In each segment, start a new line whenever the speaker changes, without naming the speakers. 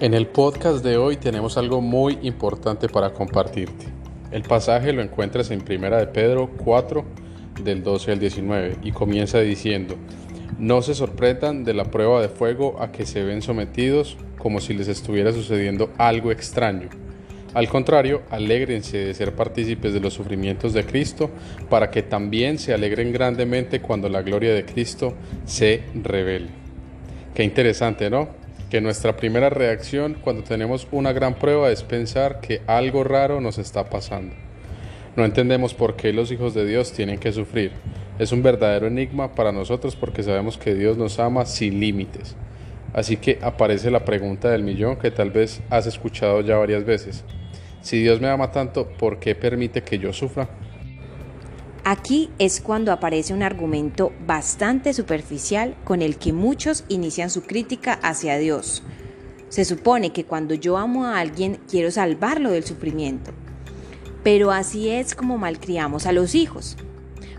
En el podcast de hoy tenemos algo muy importante para compartirte. El pasaje lo encuentras en Primera de Pedro 4 del 12 al 19 y comienza diciendo: No se sorprendan de la prueba de fuego a que se ven sometidos como si les estuviera sucediendo algo extraño. Al contrario, alégrense de ser partícipes de los sufrimientos de Cristo para que también se alegren grandemente cuando la gloria de Cristo se revele. Qué interesante, ¿no? Que nuestra primera reacción cuando tenemos una gran prueba es pensar que algo raro nos está pasando. No entendemos por qué los hijos de Dios tienen que sufrir. Es un verdadero enigma para nosotros porque sabemos que Dios nos ama sin límites. Así que aparece la pregunta del millón que tal vez has escuchado ya varias veces. Si Dios me ama tanto, ¿por qué permite que yo sufra?
Aquí es cuando aparece un argumento bastante superficial con el que muchos inician su crítica hacia Dios. Se supone que cuando yo amo a alguien quiero salvarlo del sufrimiento. Pero así es como malcriamos a los hijos.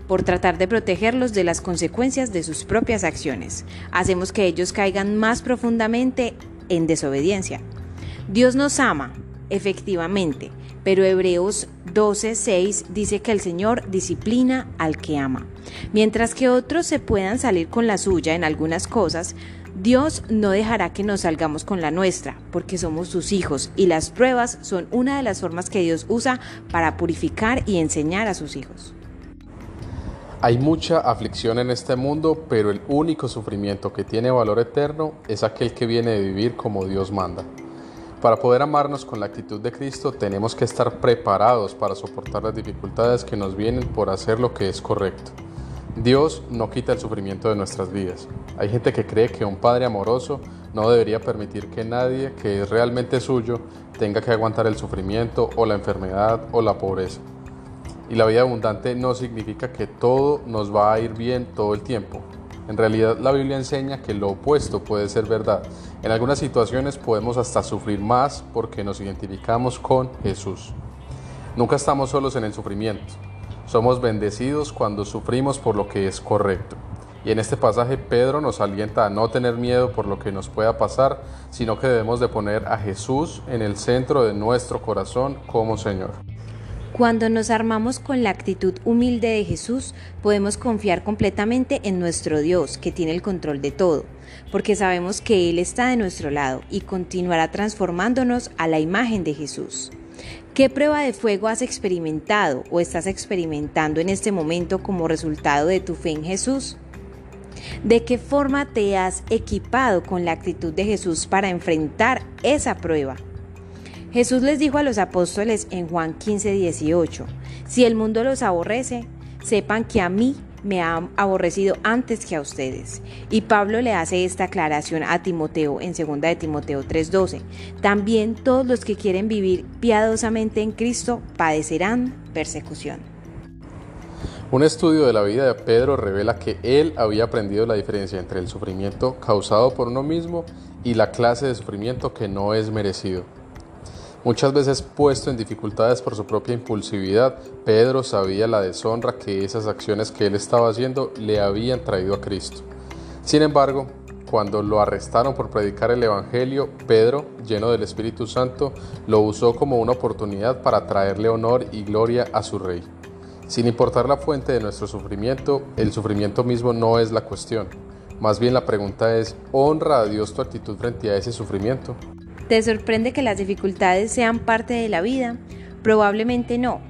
Por tratar de protegerlos de las consecuencias de sus propias acciones, hacemos que ellos caigan más profundamente en desobediencia. Dios nos ama, efectivamente, pero Hebreos 12:6 dice que el Señor disciplina al que ama. Mientras que otros se puedan salir con la suya en algunas cosas, Dios no dejará que nos salgamos con la nuestra, porque somos sus hijos y las pruebas son una de las formas que Dios usa para purificar y enseñar a sus hijos.
Hay mucha aflicción en este mundo, pero el único sufrimiento que tiene valor eterno es aquel que viene de vivir como Dios manda. Para poder amarnos con la actitud de Cristo tenemos que estar preparados para soportar las dificultades que nos vienen por hacer lo que es correcto. Dios no quita el sufrimiento de nuestras vidas. Hay gente que cree que un padre amoroso no debería permitir que nadie que es realmente suyo tenga que aguantar el sufrimiento o la enfermedad o la pobreza. Y la vida abundante no significa que todo nos va a ir bien todo el tiempo. En realidad la Biblia enseña que lo opuesto puede ser verdad. En algunas situaciones podemos hasta sufrir más porque nos identificamos con Jesús. Nunca estamos solos en el sufrimiento. Somos bendecidos cuando sufrimos por lo que es correcto. Y en este pasaje Pedro nos alienta a no tener miedo por lo que nos pueda pasar, sino que debemos de poner a Jesús en el centro de nuestro corazón como Señor.
Cuando nos armamos con la actitud humilde de Jesús, podemos confiar completamente en nuestro Dios, que tiene el control de todo, porque sabemos que Él está de nuestro lado y continuará transformándonos a la imagen de Jesús. ¿Qué prueba de fuego has experimentado o estás experimentando en este momento como resultado de tu fe en Jesús? ¿De qué forma te has equipado con la actitud de Jesús para enfrentar esa prueba? Jesús les dijo a los apóstoles en Juan 15, 18, si el mundo los aborrece, sepan que a mí me han aborrecido antes que a ustedes. Y Pablo le hace esta aclaración a Timoteo en 2 de Timoteo 3:12. También todos los que quieren vivir piadosamente en Cristo padecerán persecución.
Un estudio de la vida de Pedro revela que él había aprendido la diferencia entre el sufrimiento causado por uno mismo y la clase de sufrimiento que no es merecido. Muchas veces puesto en dificultades por su propia impulsividad, Pedro sabía la deshonra que esas acciones que él estaba haciendo le habían traído a Cristo. Sin embargo, cuando lo arrestaron por predicar el Evangelio, Pedro, lleno del Espíritu Santo, lo usó como una oportunidad para traerle honor y gloria a su rey. Sin importar la fuente de nuestro sufrimiento, el sufrimiento mismo no es la cuestión. Más bien la pregunta es, ¿honra a Dios tu actitud frente a ese sufrimiento?
¿Te sorprende que las dificultades sean parte de la vida? Probablemente no.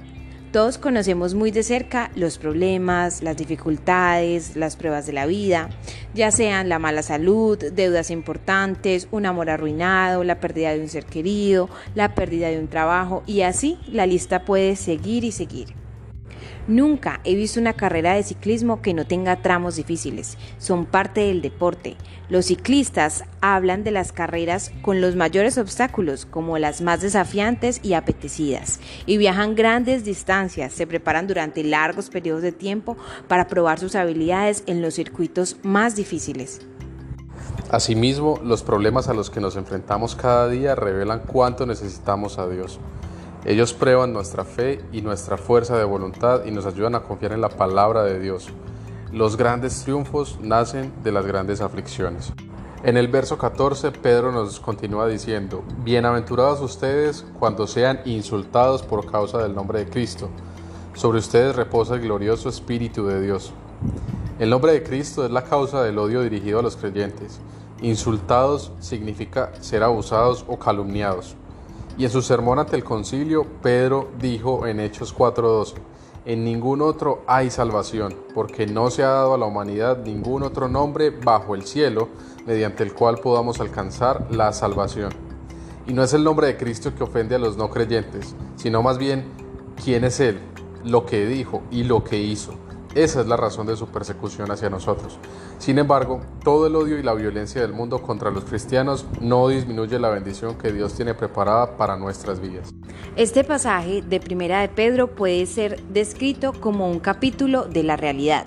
Todos conocemos muy de cerca los problemas, las dificultades, las pruebas de la vida, ya sean la mala salud, deudas importantes, un amor arruinado, la pérdida de un ser querido, la pérdida de un trabajo y así la lista puede seguir y seguir. Nunca he visto una carrera de ciclismo que no tenga tramos difíciles. Son parte del deporte. Los ciclistas hablan de las carreras con los mayores obstáculos, como las más desafiantes y apetecidas, y viajan grandes distancias, se preparan durante largos periodos de tiempo para probar sus habilidades en los circuitos más difíciles.
Asimismo, los problemas a los que nos enfrentamos cada día revelan cuánto necesitamos a Dios. Ellos prueban nuestra fe y nuestra fuerza de voluntad y nos ayudan a confiar en la palabra de Dios. Los grandes triunfos nacen de las grandes aflicciones. En el verso 14, Pedro nos continúa diciendo, Bienaventurados ustedes cuando sean insultados por causa del nombre de Cristo. Sobre ustedes reposa el glorioso Espíritu de Dios. El nombre de Cristo es la causa del odio dirigido a los creyentes. Insultados significa ser abusados o calumniados. Y en su sermón ante el concilio, Pedro dijo en Hechos 4:12, en ningún otro hay salvación, porque no se ha dado a la humanidad ningún otro nombre bajo el cielo mediante el cual podamos alcanzar la salvación. Y no es el nombre de Cristo que ofende a los no creyentes, sino más bien quién es Él, lo que dijo y lo que hizo. Esa es la razón de su persecución hacia nosotros. Sin embargo, todo el odio y la violencia del mundo contra los cristianos no disminuye la bendición que Dios tiene preparada para nuestras vidas.
Este pasaje de Primera de Pedro puede ser descrito como un capítulo de la realidad.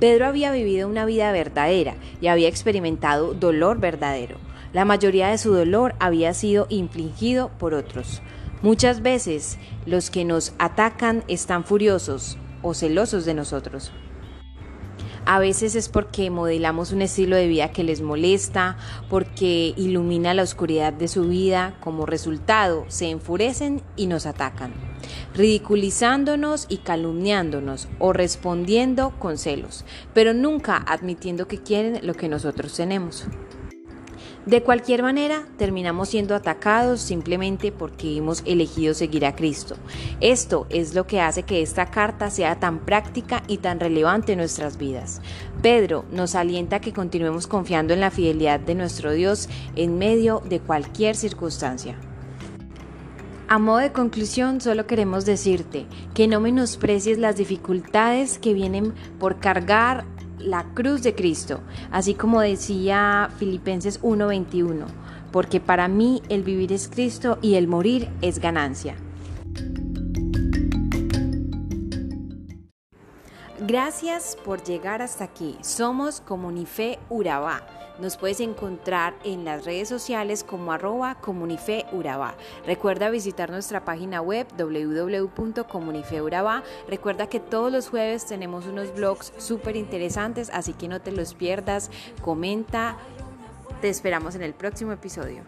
Pedro había vivido una vida verdadera y había experimentado dolor verdadero. La mayoría de su dolor había sido infligido por otros. Muchas veces los que nos atacan están furiosos o celosos de nosotros. A veces es porque modelamos un estilo de vida que les molesta, porque ilumina la oscuridad de su vida. Como resultado, se enfurecen y nos atacan, ridiculizándonos y calumniándonos o respondiendo con celos, pero nunca admitiendo que quieren lo que nosotros tenemos. De cualquier manera, terminamos siendo atacados simplemente porque hemos elegido seguir a Cristo. Esto es lo que hace que esta carta sea tan práctica y tan relevante en nuestras vidas. Pedro nos alienta a que continuemos confiando en la fidelidad de nuestro Dios en medio de cualquier circunstancia. A modo de conclusión, solo queremos decirte que no menosprecies las dificultades que vienen por cargar la cruz de Cristo, así como decía Filipenses 1:21, porque para mí el vivir es Cristo y el morir es ganancia. Gracias por llegar hasta aquí. Somos Comunife Urabá. Nos puedes encontrar en las redes sociales como arroba comunifeurabá. Recuerda visitar nuestra página web www.comunifeurabá. Recuerda que todos los jueves tenemos unos blogs súper interesantes, así que no te los pierdas. Comenta. Te esperamos en el próximo episodio.